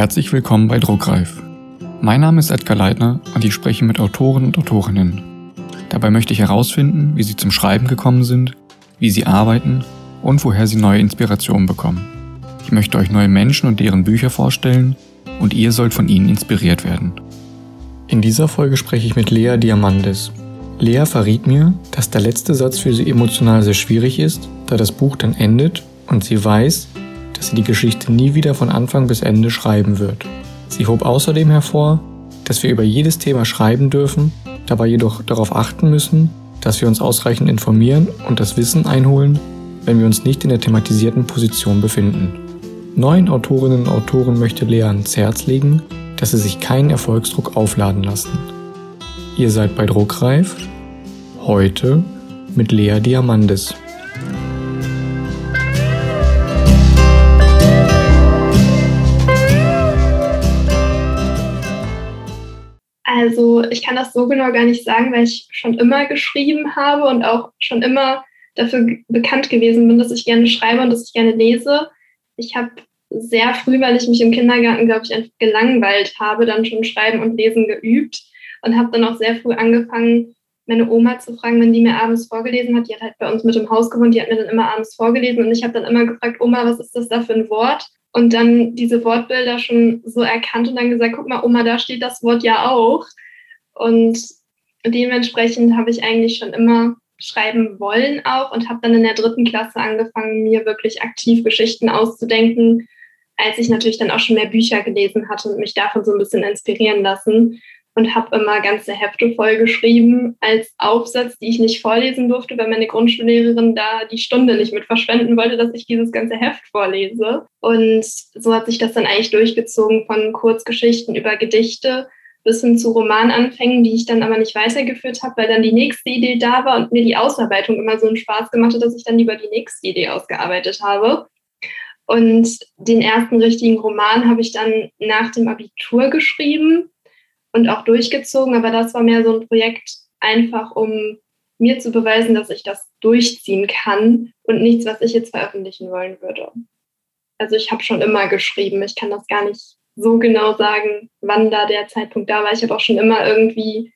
Herzlich willkommen bei Druckreif. Mein Name ist Edgar Leitner und ich spreche mit Autoren und Autorinnen. Dabei möchte ich herausfinden, wie sie zum Schreiben gekommen sind, wie sie arbeiten und woher sie neue Inspirationen bekommen. Ich möchte euch neue Menschen und deren Bücher vorstellen und ihr sollt von ihnen inspiriert werden. In dieser Folge spreche ich mit Lea Diamandis. Lea verriet mir, dass der letzte Satz für sie emotional sehr schwierig ist, da das Buch dann endet und sie weiß, dass sie die Geschichte nie wieder von Anfang bis Ende schreiben wird. Sie hob außerdem hervor, dass wir über jedes Thema schreiben dürfen, dabei jedoch darauf achten müssen, dass wir uns ausreichend informieren und das Wissen einholen, wenn wir uns nicht in der thematisierten Position befinden. Neuen Autorinnen und Autoren möchte Lea ans Herz legen, dass sie sich keinen Erfolgsdruck aufladen lassen. Ihr seid bei Druckreif, heute mit Lea Diamandis. Ich kann das so genau gar nicht sagen, weil ich schon immer geschrieben habe und auch schon immer dafür bekannt gewesen bin, dass ich gerne schreibe und dass ich gerne lese. Ich habe sehr früh, weil ich mich im Kindergarten, glaube ich, einfach gelangweilt habe, dann schon Schreiben und Lesen geübt und habe dann auch sehr früh angefangen, meine Oma zu fragen, wenn die mir abends vorgelesen hat. Die hat halt bei uns mit im Haus gewohnt, die hat mir dann immer abends vorgelesen und ich habe dann immer gefragt, Oma, was ist das da für ein Wort? Und dann diese Wortbilder schon so erkannt und dann gesagt, guck mal, Oma, da steht das Wort ja auch. Und dementsprechend habe ich eigentlich schon immer schreiben wollen auch und habe dann in der dritten Klasse angefangen, mir wirklich aktiv Geschichten auszudenken, als ich natürlich dann auch schon mehr Bücher gelesen hatte und mich davon so ein bisschen inspirieren lassen und habe immer ganze Hefte voll geschrieben als Aufsatz, die ich nicht vorlesen durfte, weil meine Grundschullehrerin da die Stunde nicht mit verschwenden wollte, dass ich dieses ganze Heft vorlese. Und so hat sich das dann eigentlich durchgezogen von Kurzgeschichten über Gedichte bis hin zu Romananfängen, die ich dann aber nicht weitergeführt habe, weil dann die nächste Idee da war und mir die Ausarbeitung immer so einen Spaß gemacht hat, dass ich dann lieber die nächste Idee ausgearbeitet habe. Und den ersten richtigen Roman habe ich dann nach dem Abitur geschrieben und auch durchgezogen, aber das war mehr so ein Projekt einfach, um mir zu beweisen, dass ich das durchziehen kann und nichts, was ich jetzt veröffentlichen wollen würde. Also ich habe schon immer geschrieben, ich kann das gar nicht so genau sagen, wann da der Zeitpunkt da war. Ich habe auch schon immer irgendwie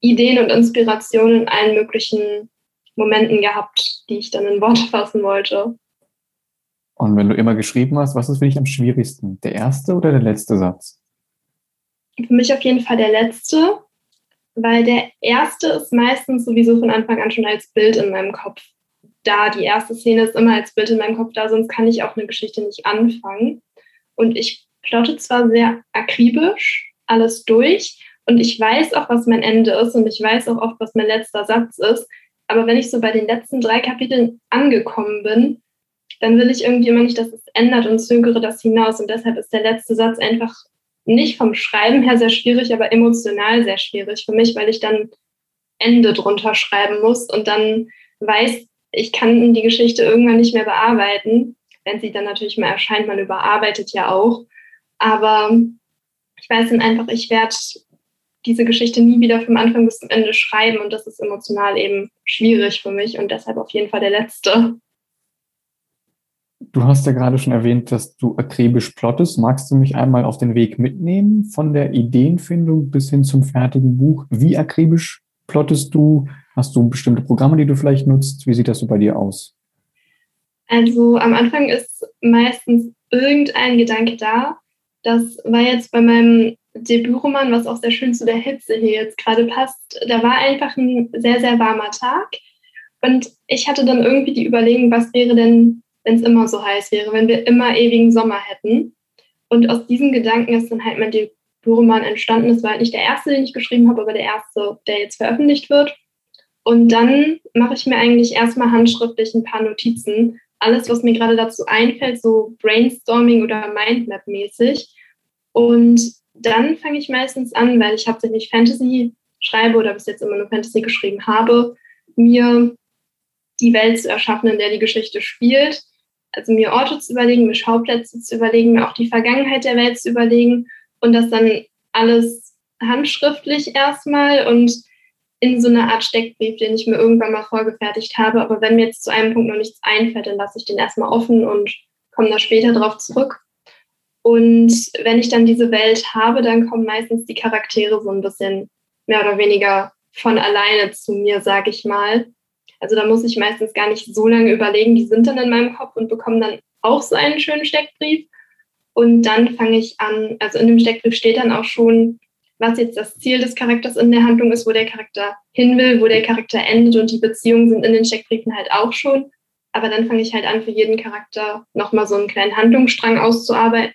Ideen und Inspirationen in allen möglichen Momenten gehabt, die ich dann in Worte fassen wollte. Und wenn du immer geschrieben hast, was ist für dich am schwierigsten? Der erste oder der letzte Satz? Für mich auf jeden Fall der letzte, weil der erste ist meistens sowieso von Anfang an schon als Bild in meinem Kopf da. Die erste Szene ist immer als Bild in meinem Kopf da, sonst kann ich auch eine Geschichte nicht anfangen. Und ich plotte zwar sehr akribisch alles durch und ich weiß auch, was mein Ende ist und ich weiß auch oft, was mein letzter Satz ist. Aber wenn ich so bei den letzten drei Kapiteln angekommen bin, dann will ich irgendwie immer nicht, dass es ändert und zögere das hinaus. Und deshalb ist der letzte Satz einfach nicht vom Schreiben her sehr schwierig, aber emotional sehr schwierig für mich, weil ich dann Ende drunter schreiben muss und dann weiß, ich kann die Geschichte irgendwann nicht mehr bearbeiten. Wenn sie dann natürlich mal erscheint, man überarbeitet ja auch. Aber ich weiß dann einfach, ich werde diese Geschichte nie wieder vom Anfang bis zum Ende schreiben und das ist emotional eben schwierig für mich und deshalb auf jeden Fall der letzte. Du hast ja gerade schon erwähnt, dass du akribisch plottest. Magst du mich einmal auf den Weg mitnehmen, von der Ideenfindung bis hin zum fertigen Buch? Wie akribisch plottest du? Hast du bestimmte Programme, die du vielleicht nutzt? Wie sieht das so bei dir aus? Also am Anfang ist meistens irgendein Gedanke da. Das war jetzt bei meinem Debütroman, was auch sehr schön zu der Hitze hier jetzt gerade passt. Da war einfach ein sehr, sehr warmer Tag. Und ich hatte dann irgendwie die Überlegung, was wäre denn wenn es immer so heiß wäre, wenn wir immer ewigen Sommer hätten. Und aus diesem Gedanken ist dann halt mein Debütroman entstanden. Das war halt nicht der erste, den ich geschrieben habe, aber der erste, der jetzt veröffentlicht wird. Und dann mache ich mir eigentlich erstmal handschriftlich ein paar Notizen. Alles, was mir gerade dazu einfällt, so Brainstorming oder Mindmap-mäßig. Und dann fange ich meistens an, weil ich hauptsächlich Fantasy schreibe oder bis jetzt immer nur Fantasy geschrieben habe, mir die Welt zu erschaffen, in der die Geschichte spielt. Also mir Orte zu überlegen, mir Schauplätze zu überlegen, mir auch die Vergangenheit der Welt zu überlegen und das dann alles handschriftlich erstmal und in so einer Art Steckbrief, den ich mir irgendwann mal vorgefertigt habe. Aber wenn mir jetzt zu einem Punkt noch nichts einfällt, dann lasse ich den erstmal offen und komme da später drauf zurück. Und wenn ich dann diese Welt habe, dann kommen meistens die Charaktere so ein bisschen mehr oder weniger von alleine zu mir, sage ich mal. Also da muss ich meistens gar nicht so lange überlegen, die sind dann in meinem Kopf und bekommen dann auch so einen schönen Steckbrief. Und dann fange ich an, also in dem Steckbrief steht dann auch schon, was jetzt das Ziel des Charakters in der Handlung ist, wo der Charakter hin will, wo der Charakter endet und die Beziehungen sind in den Steckbriefen halt auch schon. Aber dann fange ich halt an, für jeden Charakter nochmal so einen kleinen Handlungsstrang auszuarbeiten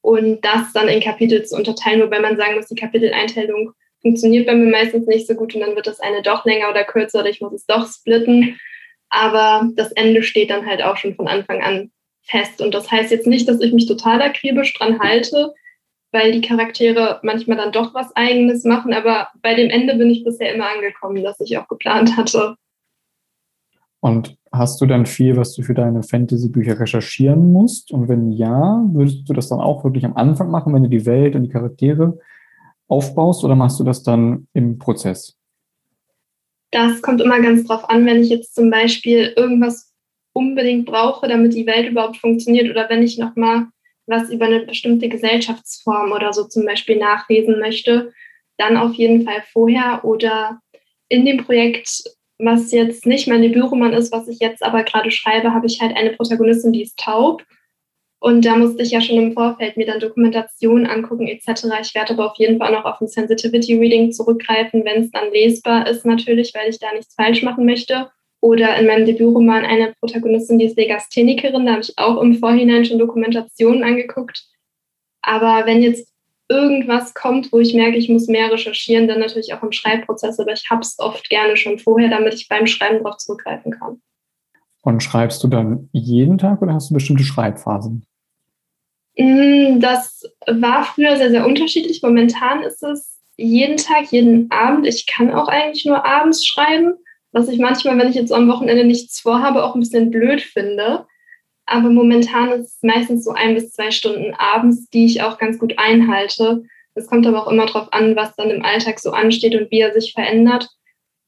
und das dann in Kapitel zu unterteilen, wobei man sagen muss, die Kapiteleinteilung funktioniert bei mir meistens nicht so gut und dann wird das eine doch länger oder kürzer oder ich muss es doch splitten. Aber das Ende steht dann halt auch schon von Anfang an fest. Und das heißt jetzt nicht, dass ich mich total akribisch dran halte, weil die Charaktere manchmal dann doch was Eigenes machen. Aber bei dem Ende bin ich bisher immer angekommen, das ich auch geplant hatte. Und hast du dann viel, was du für deine Fantasy-Bücher recherchieren musst? Und wenn ja, würdest du das dann auch wirklich am Anfang machen, wenn du die Welt und die Charaktere aufbaust, oder machst du das dann im Prozess? Das kommt immer ganz drauf an, wenn ich jetzt zum Beispiel irgendwas unbedingt brauche, damit die Welt überhaupt funktioniert, oder wenn ich nochmal was über eine bestimmte Gesellschaftsform oder so zum Beispiel nachlesen möchte, dann auf jeden Fall vorher oder in dem Projekt was jetzt nicht mein Debütroman ist, was ich jetzt aber gerade schreibe, habe ich halt eine Protagonistin, die ist taub. Und da musste ich ja schon im Vorfeld mir dann Dokumentation angucken etc. Ich werde aber auf jeden Fall noch auf ein Sensitivity Reading zurückgreifen, wenn es dann lesbar ist natürlich, weil ich da nichts falsch machen möchte. Oder in meinem Debütroman eine Protagonistin, die ist Legasthenikerin, da habe ich auch im Vorhinein schon Dokumentationen angeguckt. Aber wenn jetzt irgendwas kommt, wo ich merke, ich muss mehr recherchieren, dann natürlich auch im Schreibprozess, aber ich habe es oft gerne schon vorher, damit ich beim Schreiben darauf zurückgreifen kann. Und schreibst du dann jeden Tag oder hast du bestimmte Schreibphasen? Mm, das war früher sehr, sehr unterschiedlich. Momentan ist es jeden Tag, jeden Abend. Ich kann auch eigentlich nur abends schreiben, was ich manchmal, wenn ich jetzt am Wochenende nichts vorhabe, auch ein bisschen blöd finde. Aber momentan ist es meistens so ein bis zwei Stunden abends, die ich auch ganz gut einhalte. Es kommt aber auch immer darauf an, was dann im Alltag so ansteht und wie er sich verändert.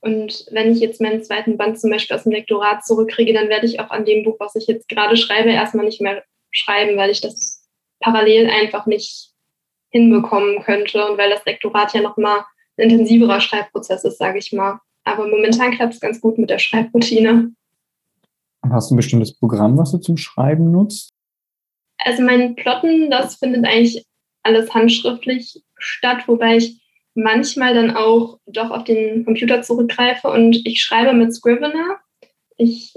Und wenn ich jetzt meinen zweiten Band zum Beispiel aus dem Lektorat zurückkriege, dann werde ich auch an dem Buch, was ich jetzt gerade schreibe, erstmal nicht mehr schreiben, weil ich das parallel einfach nicht hinbekommen könnte und weil das Lektorat ja nochmal ein intensiverer Schreibprozess ist, sage ich mal. Aber momentan klappt es ganz gut mit der Schreibroutine. Hast du ein bestimmtes Programm, was du zum Schreiben nutzt? Also mein Plotten, das findet eigentlich alles handschriftlich statt, wobei ich manchmal dann auch doch auf den Computer zurückgreife und ich schreibe mit Scrivener. Ich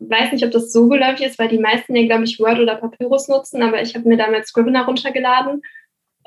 weiß nicht, ob das so geläufig ist, weil die meisten ja, glaube ich, Word oder Papyrus nutzen, aber ich habe mir damals Scrivener runtergeladen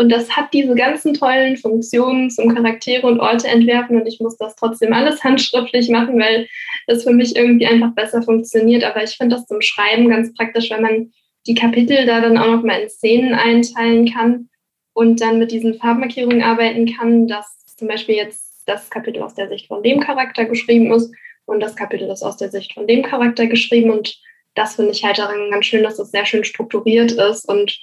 und das hat diese ganzen tollen Funktionen zum Charaktere und Orte entwerfen und ich muss das trotzdem alles handschriftlich machen, weil das für mich irgendwie einfach besser funktioniert. Aber ich finde das zum Schreiben ganz praktisch, weil man die Kapitel da dann auch noch mal in Szenen einteilen kann und dann mit diesen Farbmarkierungen arbeiten kann, dass zum Beispiel jetzt das Kapitel aus der Sicht von dem Charakter geschrieben ist und das Kapitel ist aus der Sicht von dem Charakter geschrieben und das finde ich halt daran ganz schön, dass das sehr schön strukturiert ist und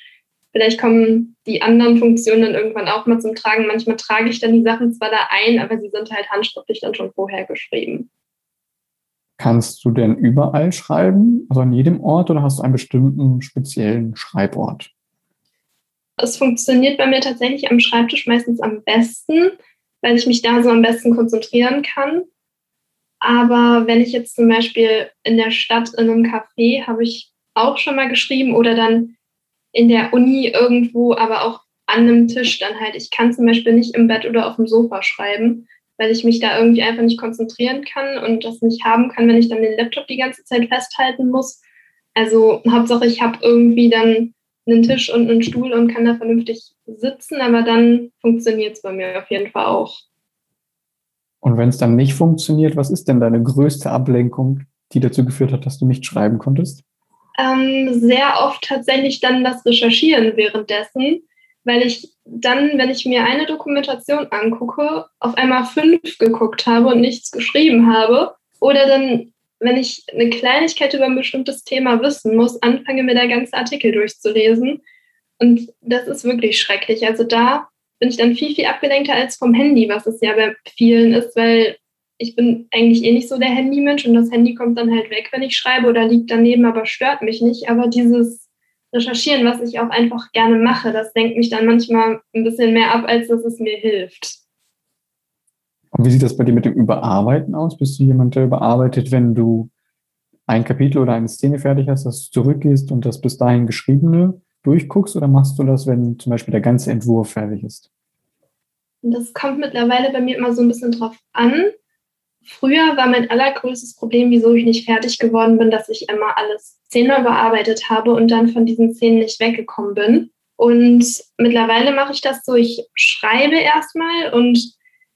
Vielleicht kommen die anderen Funktionen dann irgendwann auch mal zum Tragen. Manchmal trage ich dann die Sachen zwar da ein, aber sie sind halt handschriftlich dann schon vorher geschrieben. Kannst du denn überall schreiben, also an jedem Ort, oder hast du einen bestimmten speziellen Schreibort? Es funktioniert bei mir tatsächlich am Schreibtisch meistens am besten, weil ich mich da so am besten konzentrieren kann. Aber wenn ich jetzt zum Beispiel in der Stadt in einem Café habe ich auch schon mal geschrieben oder dann in der Uni irgendwo, aber auch an einem Tisch dann halt. Ich kann zum Beispiel nicht im Bett oder auf dem Sofa schreiben, weil ich mich da irgendwie einfach nicht konzentrieren kann und das nicht haben kann, wenn ich dann den Laptop die ganze Zeit festhalten muss. Also Hauptsache, ich habe irgendwie dann einen Tisch und einen Stuhl und kann da vernünftig sitzen, aber dann funktioniert es bei mir auf jeden Fall auch. Und wenn es dann nicht funktioniert, was ist denn deine größte Ablenkung, die dazu geführt hat, dass du nicht schreiben konntest? Ähm, sehr oft tatsächlich dann das Recherchieren währenddessen, weil ich dann, wenn ich mir eine Dokumentation angucke, auf einmal fünf geguckt habe und nichts geschrieben habe. Oder dann, wenn ich eine Kleinigkeit über ein bestimmtes Thema wissen muss, anfange mir der ganze Artikel durchzulesen. Und das ist wirklich schrecklich. Also da bin ich dann viel, viel abgelenkter als vom Handy, was es ja bei vielen ist, weil ich bin eigentlich eh nicht so der Handymensch und das Handy kommt dann halt weg, wenn ich schreibe oder liegt daneben, aber stört mich nicht. Aber dieses Recherchieren, was ich auch einfach gerne mache. Das lenkt mich dann manchmal ein bisschen mehr ab, als dass es mir hilft. Und wie sieht das bei dir mit dem Überarbeiten aus? Bist du jemand, der überarbeitet, wenn du ein Kapitel oder eine Szene fertig hast, dass du zurückgehst und das bis dahin geschriebene durchguckst oder machst du das, wenn zum Beispiel der ganze Entwurf fertig ist? Das kommt mittlerweile bei mir immer so ein bisschen drauf an. Früher war mein allergrößtes Problem, wieso ich nicht fertig geworden bin, dass ich immer alles zehnmal bearbeitet habe und dann von diesen Szenen nicht weggekommen bin. Und mittlerweile mache ich das so, ich schreibe erstmal und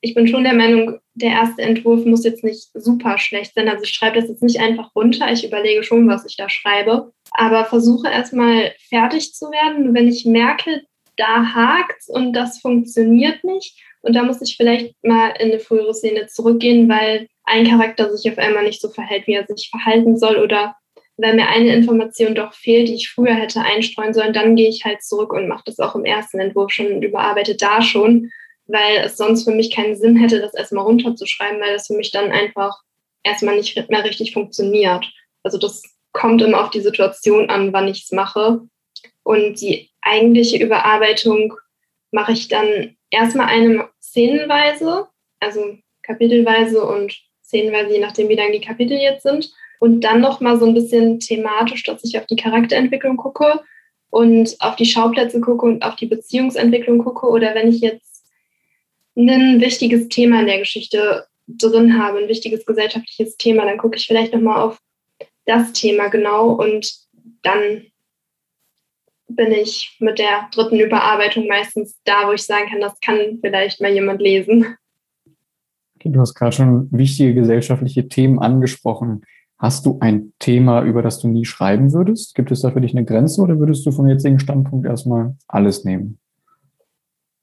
ich bin schon der Meinung, der erste Entwurf muss jetzt nicht super schlecht sein. Also ich schreibe das jetzt nicht einfach runter. Ich überlege schon, was ich da schreibe. Aber versuche erstmal fertig zu werden. wenn ich merke, da hakt und das funktioniert nicht. Und da muss ich vielleicht mal in eine frühere Szene zurückgehen, weil ein Charakter sich auf einmal nicht so verhält, wie er sich verhalten soll oder weil mir eine Information doch fehlt, die ich früher hätte einstreuen sollen, dann gehe ich halt zurück und mache das auch im ersten Entwurf schon und überarbeite da schon, weil es sonst für mich keinen Sinn hätte, das erstmal runterzuschreiben, weil das für mich dann einfach erstmal nicht mehr richtig funktioniert. Also das kommt immer auf die Situation an, wann ich es mache. Und die eigentliche Überarbeitung mache ich dann erstmal eine szenenweise, also kapitelweise und szenenweise, je nachdem, wie lang die Kapitel jetzt sind. Und dann nochmal so ein bisschen thematisch, dass ich auf die Charakterentwicklung gucke und auf die Schauplätze gucke und auf die Beziehungsentwicklung gucke. Oder wenn ich jetzt ein wichtiges Thema in der Geschichte drin habe, ein wichtiges gesellschaftliches Thema, dann gucke ich vielleicht nochmal auf das Thema genau und dann bin ich mit der dritten Überarbeitung meistens da, wo ich sagen kann, das kann vielleicht mal jemand lesen. Okay, du hast gerade schon wichtige gesellschaftliche Themen angesprochen. Hast du ein Thema, über das du nie schreiben würdest? Gibt es da für dich eine Grenze oder würdest du vom jetzigen Standpunkt erstmal alles nehmen?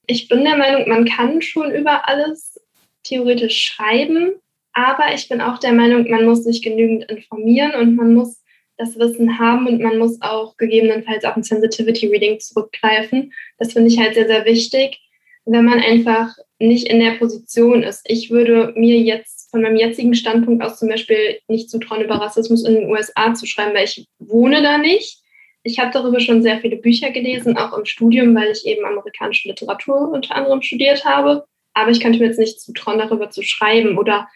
Ich bin der Meinung, man kann schon über alles theoretisch schreiben, aber ich bin auch der Meinung, man muss sich genügend informieren und man muss das Wissen haben und man muss auch gegebenenfalls auf ein Sensitivity Reading zurückgreifen. Das finde ich halt sehr, sehr wichtig, wenn man einfach nicht in der Position ist. Ich würde mir jetzt von meinem jetzigen Standpunkt aus zum Beispiel nicht zutrauen, über Rassismus in den USA zu schreiben, weil ich wohne da nicht. Ich habe darüber schon sehr viele Bücher gelesen, auch im Studium, weil ich eben amerikanische Literatur unter anderem studiert habe. Aber ich könnte mir jetzt nicht zutrauen, darüber zu schreiben oder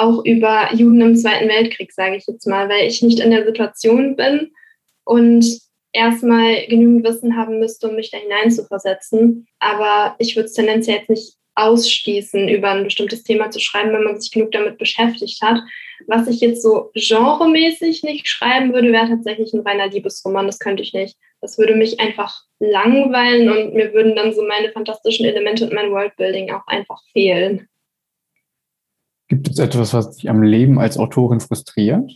auch über Juden im Zweiten Weltkrieg, sage ich jetzt mal, weil ich nicht in der Situation bin und erstmal genügend Wissen haben müsste, um mich da hineinzuversetzen. Aber ich würde es tendenziell jetzt nicht ausschließen, über ein bestimmtes Thema zu schreiben, wenn man sich genug damit beschäftigt hat. Was ich jetzt so genremäßig nicht schreiben würde, wäre tatsächlich ein reiner Liebesroman. Das könnte ich nicht. Das würde mich einfach langweilen und mir würden dann so meine fantastischen Elemente und mein Worldbuilding auch einfach fehlen. Gibt es etwas, was dich am Leben als Autorin frustriert?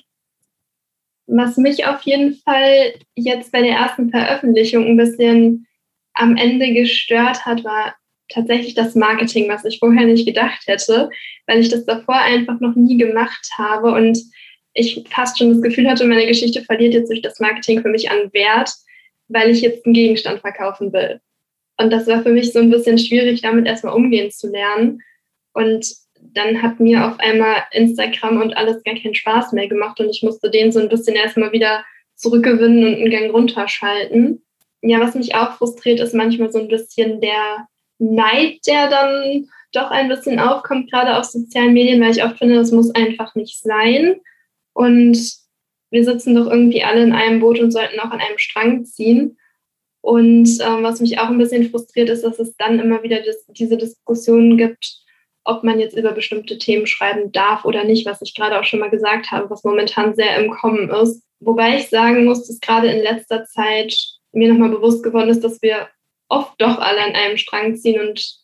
Was mich auf jeden Fall jetzt bei der ersten Veröffentlichung ein bisschen am Ende gestört hat, war tatsächlich das Marketing, was ich vorher nicht gedacht hätte, weil ich das davor einfach noch nie gemacht habe und ich fast schon das Gefühl hatte, meine Geschichte verliert jetzt durch das Marketing für mich an Wert, weil ich jetzt einen Gegenstand verkaufen will. Und das war für mich so ein bisschen schwierig, damit erstmal umgehen zu lernen. Und dann hat mir auf einmal Instagram und alles gar keinen Spaß mehr gemacht und ich musste den so ein bisschen erstmal wieder zurückgewinnen und einen Gang runterschalten. Ja, was mich auch frustriert, ist manchmal so ein bisschen der Neid, der dann doch ein bisschen aufkommt, gerade auf sozialen Medien, weil ich oft finde, das muss einfach nicht sein. Und wir sitzen doch irgendwie alle in einem Boot und sollten auch an einem Strang ziehen. Und ähm, was mich auch ein bisschen frustriert ist, dass es dann immer wieder das, diese Diskussionen gibt, ob man jetzt über bestimmte Themen schreiben darf oder nicht, was ich gerade auch schon mal gesagt habe, was momentan sehr im Kommen ist. Wobei ich sagen muss, dass gerade in letzter Zeit mir nochmal bewusst geworden ist, dass wir oft doch alle an einem Strang ziehen und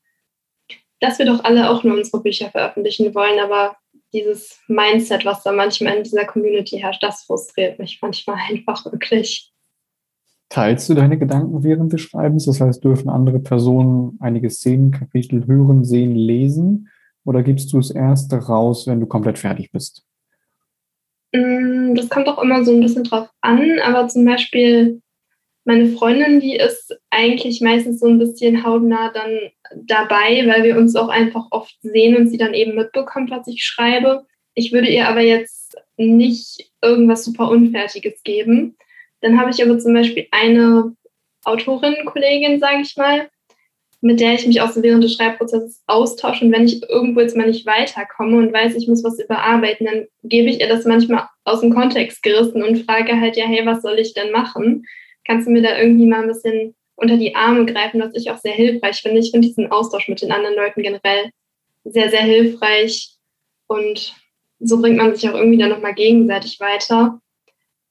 dass wir doch alle auch nur unsere Bücher veröffentlichen wollen, aber dieses Mindset, was da manchmal in dieser Community herrscht, das frustriert mich manchmal einfach wirklich. Teilst du deine Gedanken während des Schreibens? Das heißt, dürfen andere Personen einige Szenenkapitel hören, sehen, lesen? Oder gibst du es erst raus, wenn du komplett fertig bist? Mm, das kommt auch immer so ein bisschen drauf an, aber zum Beispiel meine Freundin, die ist eigentlich meistens so ein bisschen hautnah dann dabei, weil wir uns auch einfach oft sehen und sie dann eben mitbekommt, was ich schreibe. Ich würde ihr aber jetzt nicht irgendwas super Unfertiges geben, Dann habe ich aber zum Beispiel eine Autorinnenkollegin, sage ich mal, mit der ich mich auch so während des Schreibprozesses austausche. Und wenn ich irgendwo jetzt mal nicht weiterkomme und weiß, ich muss was überarbeiten, dann gebe ich ihr das manchmal aus dem Kontext gerissen und frage halt, ja, hey, was soll ich denn machen? Kannst du mir da irgendwie mal ein bisschen unter die Arme greifen, was ich auch sehr hilfreich finde. Ich finde diesen Austausch mit den anderen Leuten generell sehr, sehr hilfreich. Und so bringt man sich auch irgendwie dann nochmal gegenseitig weiter.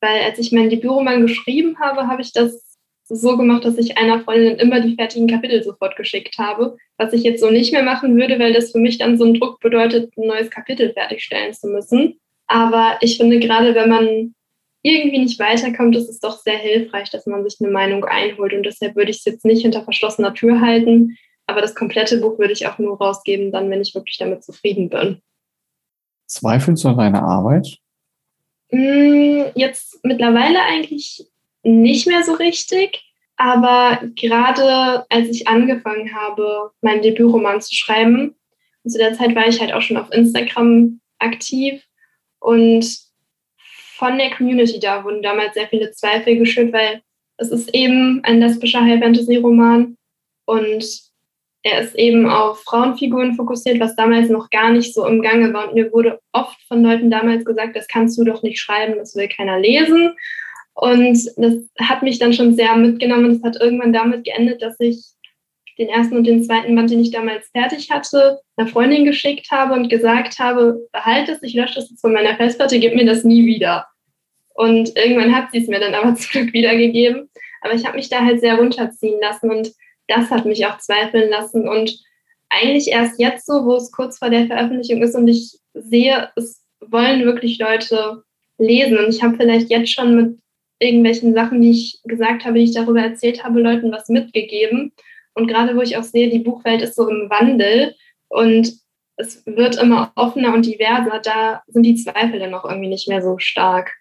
Weil als ich meinen Debütroman geschrieben habe, habe ich das so gemacht, dass ich einer Freundin immer die fertigen Kapitel sofort geschickt habe, was ich jetzt so nicht mehr machen würde, weil das für mich dann so ein Druck bedeutet, ein neues Kapitel fertigstellen zu müssen. Aber ich finde, gerade wenn man irgendwie nicht weiterkommt, ist es doch sehr hilfreich, dass man sich eine Meinung einholt. Und deshalb würde ich es jetzt nicht hinter verschlossener Tür halten. Aber das komplette Buch würde ich auch nur rausgeben, dann, wenn ich wirklich damit zufrieden bin. Zweifelst du an deiner Arbeit? Mm, jetzt mittlerweile eigentlich nicht mehr so richtig. Aber gerade als ich angefangen habe, meinen Debütroman zu schreiben, zu der Zeit war ich halt auch schon auf Instagram aktiv und von der Community da wurden damals sehr viele Zweifel geschürt, weil es ist eben ein lesbischer High Fantasy Roman und er ist eben auf Frauenfiguren fokussiert, was damals noch gar nicht so im Gange war. Und mir wurde oft von Leuten damals gesagt, das kannst du doch nicht schreiben, das will keiner lesen. Und das hat mich dann schon sehr mitgenommen. Das hat irgendwann damit geendet, dass ich den ersten und den zweiten Band, den ich damals fertig hatte, einer Freundin geschickt habe und gesagt habe, behalte es, ich lösche jetzt von meiner Festplatte, gib mir das nie wieder. Und irgendwann hat sie es mir dann aber zum Glück wiedergegeben. Aber ich habe mich da halt sehr runterziehen lassen und das hat mich auch zweifeln lassen. Und eigentlich erst jetzt so, wo es kurz vor der Veröffentlichung ist und ich sehe, es wollen wirklich Leute lesen. Und ich habe vielleicht jetzt schon mit irgendwelchen Sachen, die ich gesagt habe, die ich darüber erzählt habe, Leuten was mitgegeben. Und gerade wo ich auch sehe, die Buchwelt ist so im Wandel und es wird immer offener und diverser, da sind die Zweifel dann auch irgendwie nicht mehr so stark.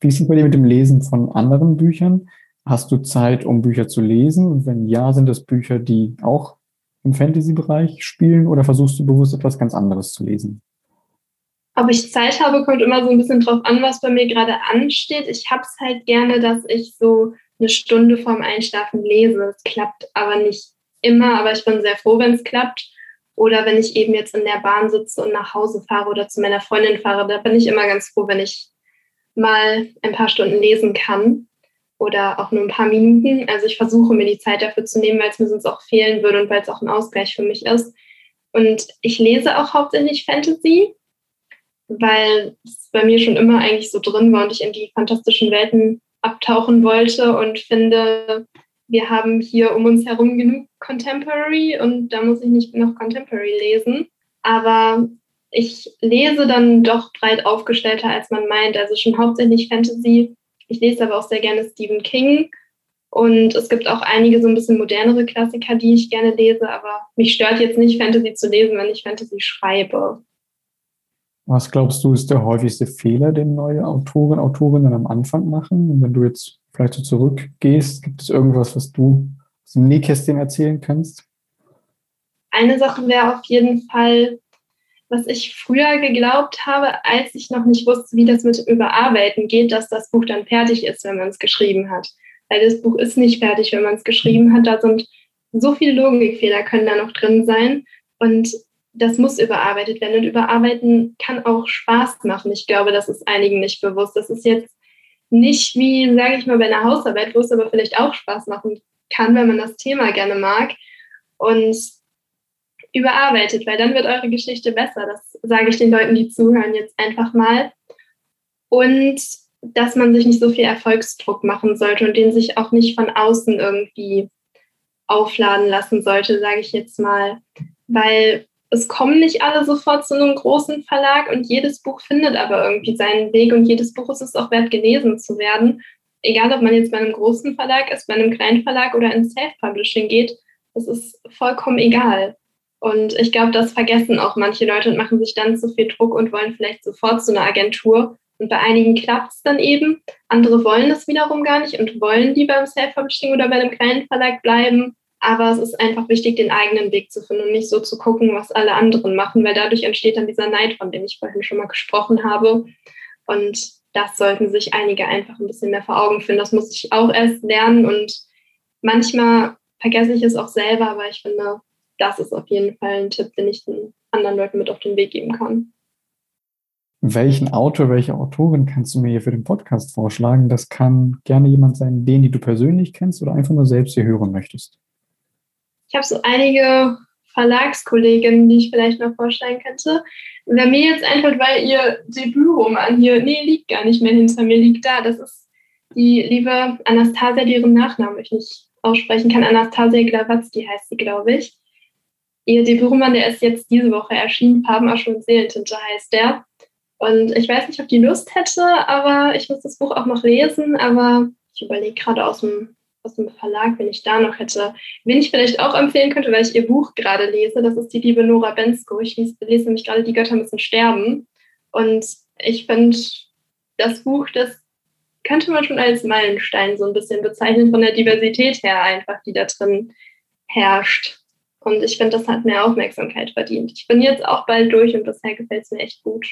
Wie ist es bei dir mit dem Lesen von anderen Büchern? Hast du Zeit, um Bücher zu lesen? Und wenn ja, sind das Bücher, die auch im Fantasy-Bereich spielen oder versuchst du bewusst etwas ganz anderes zu lesen? Ob ich Zeit habe, kommt immer so ein bisschen drauf an, was bei mir gerade ansteht. Ich habe es halt gerne, dass ich so eine Stunde vorm Einschlafen lese. Es klappt aber nicht immer, aber ich bin sehr froh, wenn es klappt. Oder wenn ich eben jetzt in der Bahn sitze und nach Hause fahre oder zu meiner Freundin fahre, da bin ich immer ganz froh, wenn ich mal ein paar Stunden lesen kann oder auch nur ein paar Minuten. Also ich versuche mir die Zeit dafür zu nehmen, weil es mir sonst auch fehlen würde und weil es auch ein Ausgleich für mich ist. Und ich lese auch hauptsächlich Fantasy weil es bei mir schon immer eigentlich so drin war und ich in die fantastischen Welten abtauchen wollte und finde, wir haben hier um uns herum genug Contemporary und da muss ich nicht noch Contemporary lesen. Aber ich lese dann doch breit aufgestellter, als man meint. Also schon hauptsächlich Fantasy. Ich lese aber auch sehr gerne Stephen King. Und es gibt auch einige so ein bisschen modernere Klassiker, die ich gerne lese. Aber mich stört jetzt nicht, Fantasy zu lesen, wenn ich Fantasy schreibe. Was glaubst du, ist der häufigste Fehler, den neue Autoren, Autorinnen am Anfang machen? Und wenn du jetzt vielleicht so zurückgehst, gibt es irgendwas, was du aus dem Nähkästchen erzählen kannst? Eine Sache wäre auf jeden Fall, was ich früher geglaubt habe, als ich noch nicht wusste, wie das mit Überarbeiten geht, dass das Buch dann fertig ist, wenn man es geschrieben hat. Weil das Buch ist nicht fertig, wenn man es geschrieben hat. Da sind so viele Logikfehler können da noch drin sein. Und das muss überarbeitet werden. Und überarbeiten kann auch Spaß machen. Ich glaube, das ist einigen nicht bewusst. Das ist jetzt nicht wie, sage ich mal, bei einer Hausarbeit, wo es aber vielleicht auch Spaß machen kann, wenn man das Thema gerne mag. Und überarbeitet, weil dann wird eure Geschichte besser. Das sage ich den Leuten, die zuhören, jetzt einfach mal. Und dass man sich nicht so viel Erfolgsdruck machen sollte und den sich auch nicht von außen irgendwie aufladen lassen sollte, sage ich jetzt mal. Weil es kommen nicht alle sofort zu einem großen Verlag und jedes Buch findet aber irgendwie seinen Weg und jedes Buch ist es auch wert, gelesen zu werden. Egal, ob man jetzt bei einem großen Verlag ist, bei einem kleinen Verlag oder ins Self-Publishing geht, das ist vollkommen egal. Und ich glaube, das vergessen auch manche Leute und machen sich dann zu viel Druck und wollen vielleicht sofort zu einer Agentur. Und bei einigen klappt es dann eben. Andere wollen das wiederum gar nicht und wollen lieber im Self-Publishing oder bei einem kleinen Verlag bleiben. Aber es ist einfach wichtig, den eigenen Weg zu finden und nicht so zu gucken, was alle anderen machen, weil dadurch entsteht dann dieser Neid, von dem ich vorhin schon mal gesprochen habe. Und das sollten sich einige einfach ein bisschen mehr vor Augen führen. Das muss ich auch erst lernen und manchmal vergesse ich es auch selber, aber ich finde, das ist auf jeden Fall ein Tipp, den ich den anderen Leuten mit auf den Weg geben kann. Welchen Autor, welche Autorin kannst du mir hier für den Podcast vorschlagen? Das kann gerne jemand sein, den, die du persönlich kennst oder einfach nur selbst hier hören möchtest. Ich habe so einige Verlagskolleginnen, die ich vielleicht noch vorstellen könnte. Wer mir jetzt einfällt, weil ihr Debütroman hier, nee, liegt gar nicht mehr hinter mir, liegt da. Das ist die liebe Anastasia, deren Nachnamen ich nicht aussprechen kann. Anastasia Glawatzki heißt sie, glaube ich. Ihr Debütroman, der ist jetzt diese Woche erschienen. Farbenasche und Seelentinte heißt der. Und ich weiß nicht, ob die Lust hätte, aber ich muss das Buch auch noch lesen. Aber ich überlege gerade aus dem aus dem Verlag, wenn ich da noch hätte. Wen ich vielleicht auch empfehlen könnte, weil ich ihr Buch gerade lese, das ist die liebe Nora Bensko. Ich lese nämlich gerade Die Götter müssen sterben. Und ich finde, das Buch, das könnte man schon als Meilenstein so ein bisschen bezeichnen, von der Diversität her einfach, die da drin herrscht. Und ich finde, das hat mehr Aufmerksamkeit verdient. Ich bin jetzt auch bald durch und bisher gefällt es mir echt gut.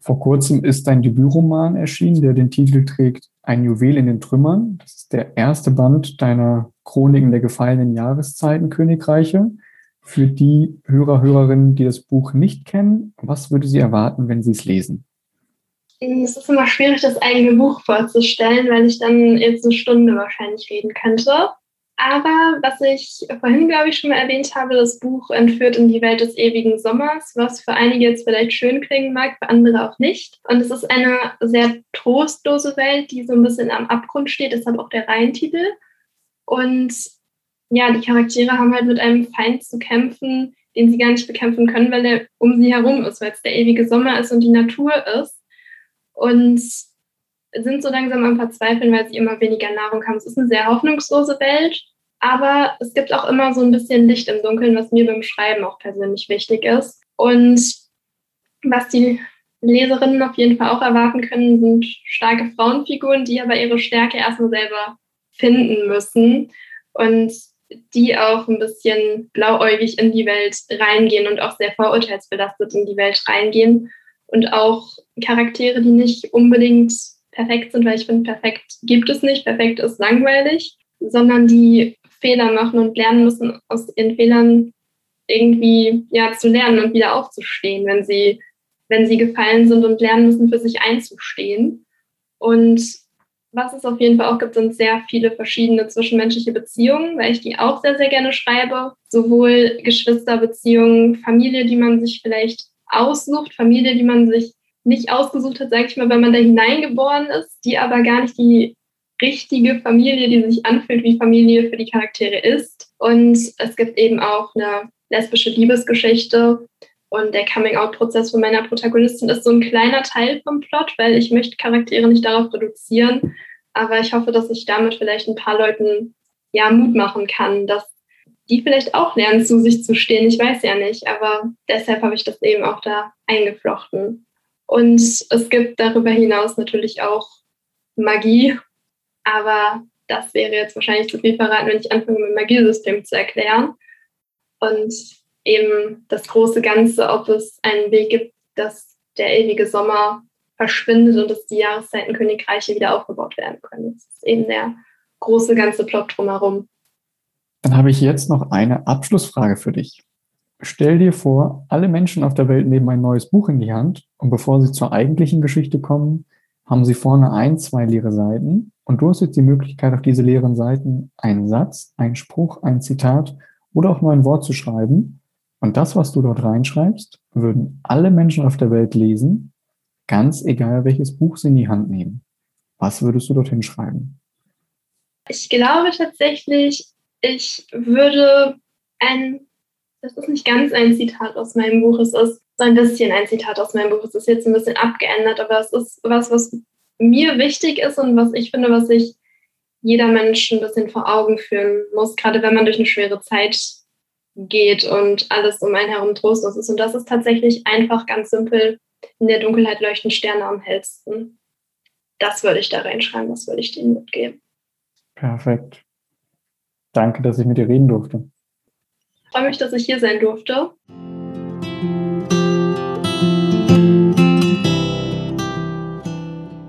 Vor kurzem ist dein Debütroman erschienen, der den Titel trägt Ein Juwel in den Trümmern. Das ist der erste Band deiner Chroniken der gefallenen Jahreszeiten Königreiche. Für die Hörer, Hörerinnen, die das Buch nicht kennen, was würde sie erwarten, wenn sie es lesen? Es ist immer schwierig, das eigene Buch vorzustellen, weil ich dann jetzt eine Stunde wahrscheinlich reden könnte. Aber was ich vorhin, glaube ich, schon mal erwähnt habe, das Buch entführt in die Welt des ewigen Sommers, was für einige jetzt vielleicht schön klingen mag, für andere auch nicht. Und es ist eine sehr trostlose Welt, die so ein bisschen am Abgrund steht, deshalb auch der Reihentitel. Und ja, die Charaktere haben halt mit einem Feind zu kämpfen, den sie gar nicht bekämpfen können, weil er um sie herum ist, weil es der ewige Sommer ist und die Natur ist. Und sind so langsam am Verzweifeln, weil sie immer weniger Nahrung haben. Es ist eine sehr hoffnungslose Welt, aber es gibt auch immer so ein bisschen Licht im Dunkeln, was mir beim Schreiben auch persönlich wichtig ist. Und was die Leserinnen auf jeden Fall auch erwarten können, sind starke Frauenfiguren, die aber ihre Stärke erstmal selber finden müssen und die auch ein bisschen blauäugig in die Welt reingehen und auch sehr vorurteilsbelastet in die Welt reingehen und auch Charaktere, die nicht unbedingt perfekt sind, weil ich finde, perfekt gibt es nicht, perfekt ist langweilig, sondern die Fehler machen und lernen müssen, aus ihren Fehlern irgendwie ja, zu lernen und wieder aufzustehen, wenn sie, wenn sie gefallen sind und lernen müssen, für sich einzustehen. Und was es auf jeden Fall auch gibt, sind sehr viele verschiedene zwischenmenschliche Beziehungen, weil ich die auch sehr, sehr gerne schreibe. Sowohl Geschwisterbeziehungen, Familie, die man sich vielleicht aussucht, Familie, die man sich nicht ausgesucht hat, sage ich mal, wenn man da hineingeboren ist, die aber gar nicht die richtige Familie, die sich anfühlt, wie Familie für die Charaktere ist. Und es gibt eben auch eine lesbische Liebesgeschichte. Und der Coming-out-Prozess von meiner Protagonistin ist so ein kleiner Teil vom Plot, weil ich möchte Charaktere nicht darauf reduzieren. Aber ich hoffe, dass ich damit vielleicht ein paar Leuten ja Mut machen kann, dass die vielleicht auch lernen, zu sich zu stehen. Ich weiß ja nicht, aber deshalb habe ich das eben auch da eingeflochten. Und es gibt darüber hinaus natürlich auch Magie, aber das wäre jetzt wahrscheinlich zu viel verraten, wenn ich anfange, mit Magiesystem zu erklären. Und eben das große Ganze, ob es einen Weg gibt, dass der ewige Sommer verschwindet und dass die Jahreszeitenkönigreiche wieder aufgebaut werden können. Das ist eben der große ganze Plot drumherum. Dann habe ich jetzt noch eine Abschlussfrage für dich. Stell dir vor, alle Menschen auf der Welt nehmen ein neues Buch in die Hand und bevor sie zur eigentlichen Geschichte kommen, haben sie vorne ein, zwei leere Seiten und du hast jetzt die Möglichkeit, auf diese leeren Seiten einen Satz, einen Spruch, ein Zitat oder auch nur ein Wort zu schreiben. Und das, was du dort reinschreibst, würden alle Menschen auf der Welt lesen, ganz egal welches Buch sie in die Hand nehmen. Was würdest du dorthin schreiben? Ich glaube tatsächlich, ich würde ein das ist nicht ganz ein Zitat aus meinem Buch, es ist so ein bisschen ein Zitat aus meinem Buch. Es ist jetzt ein bisschen abgeändert, aber es ist was, was mir wichtig ist und was ich finde, was sich jeder Mensch ein bisschen vor Augen führen muss, gerade wenn man durch eine schwere Zeit geht und alles um einen herum trostlos ist. Und das ist tatsächlich einfach ganz simpel, in der Dunkelheit leuchten Sterne am hellsten. Das würde ich da reinschreiben, das würde ich denen mitgeben. Perfekt. Danke, dass ich mit dir reden durfte freue mich, dass ich hier sein durfte.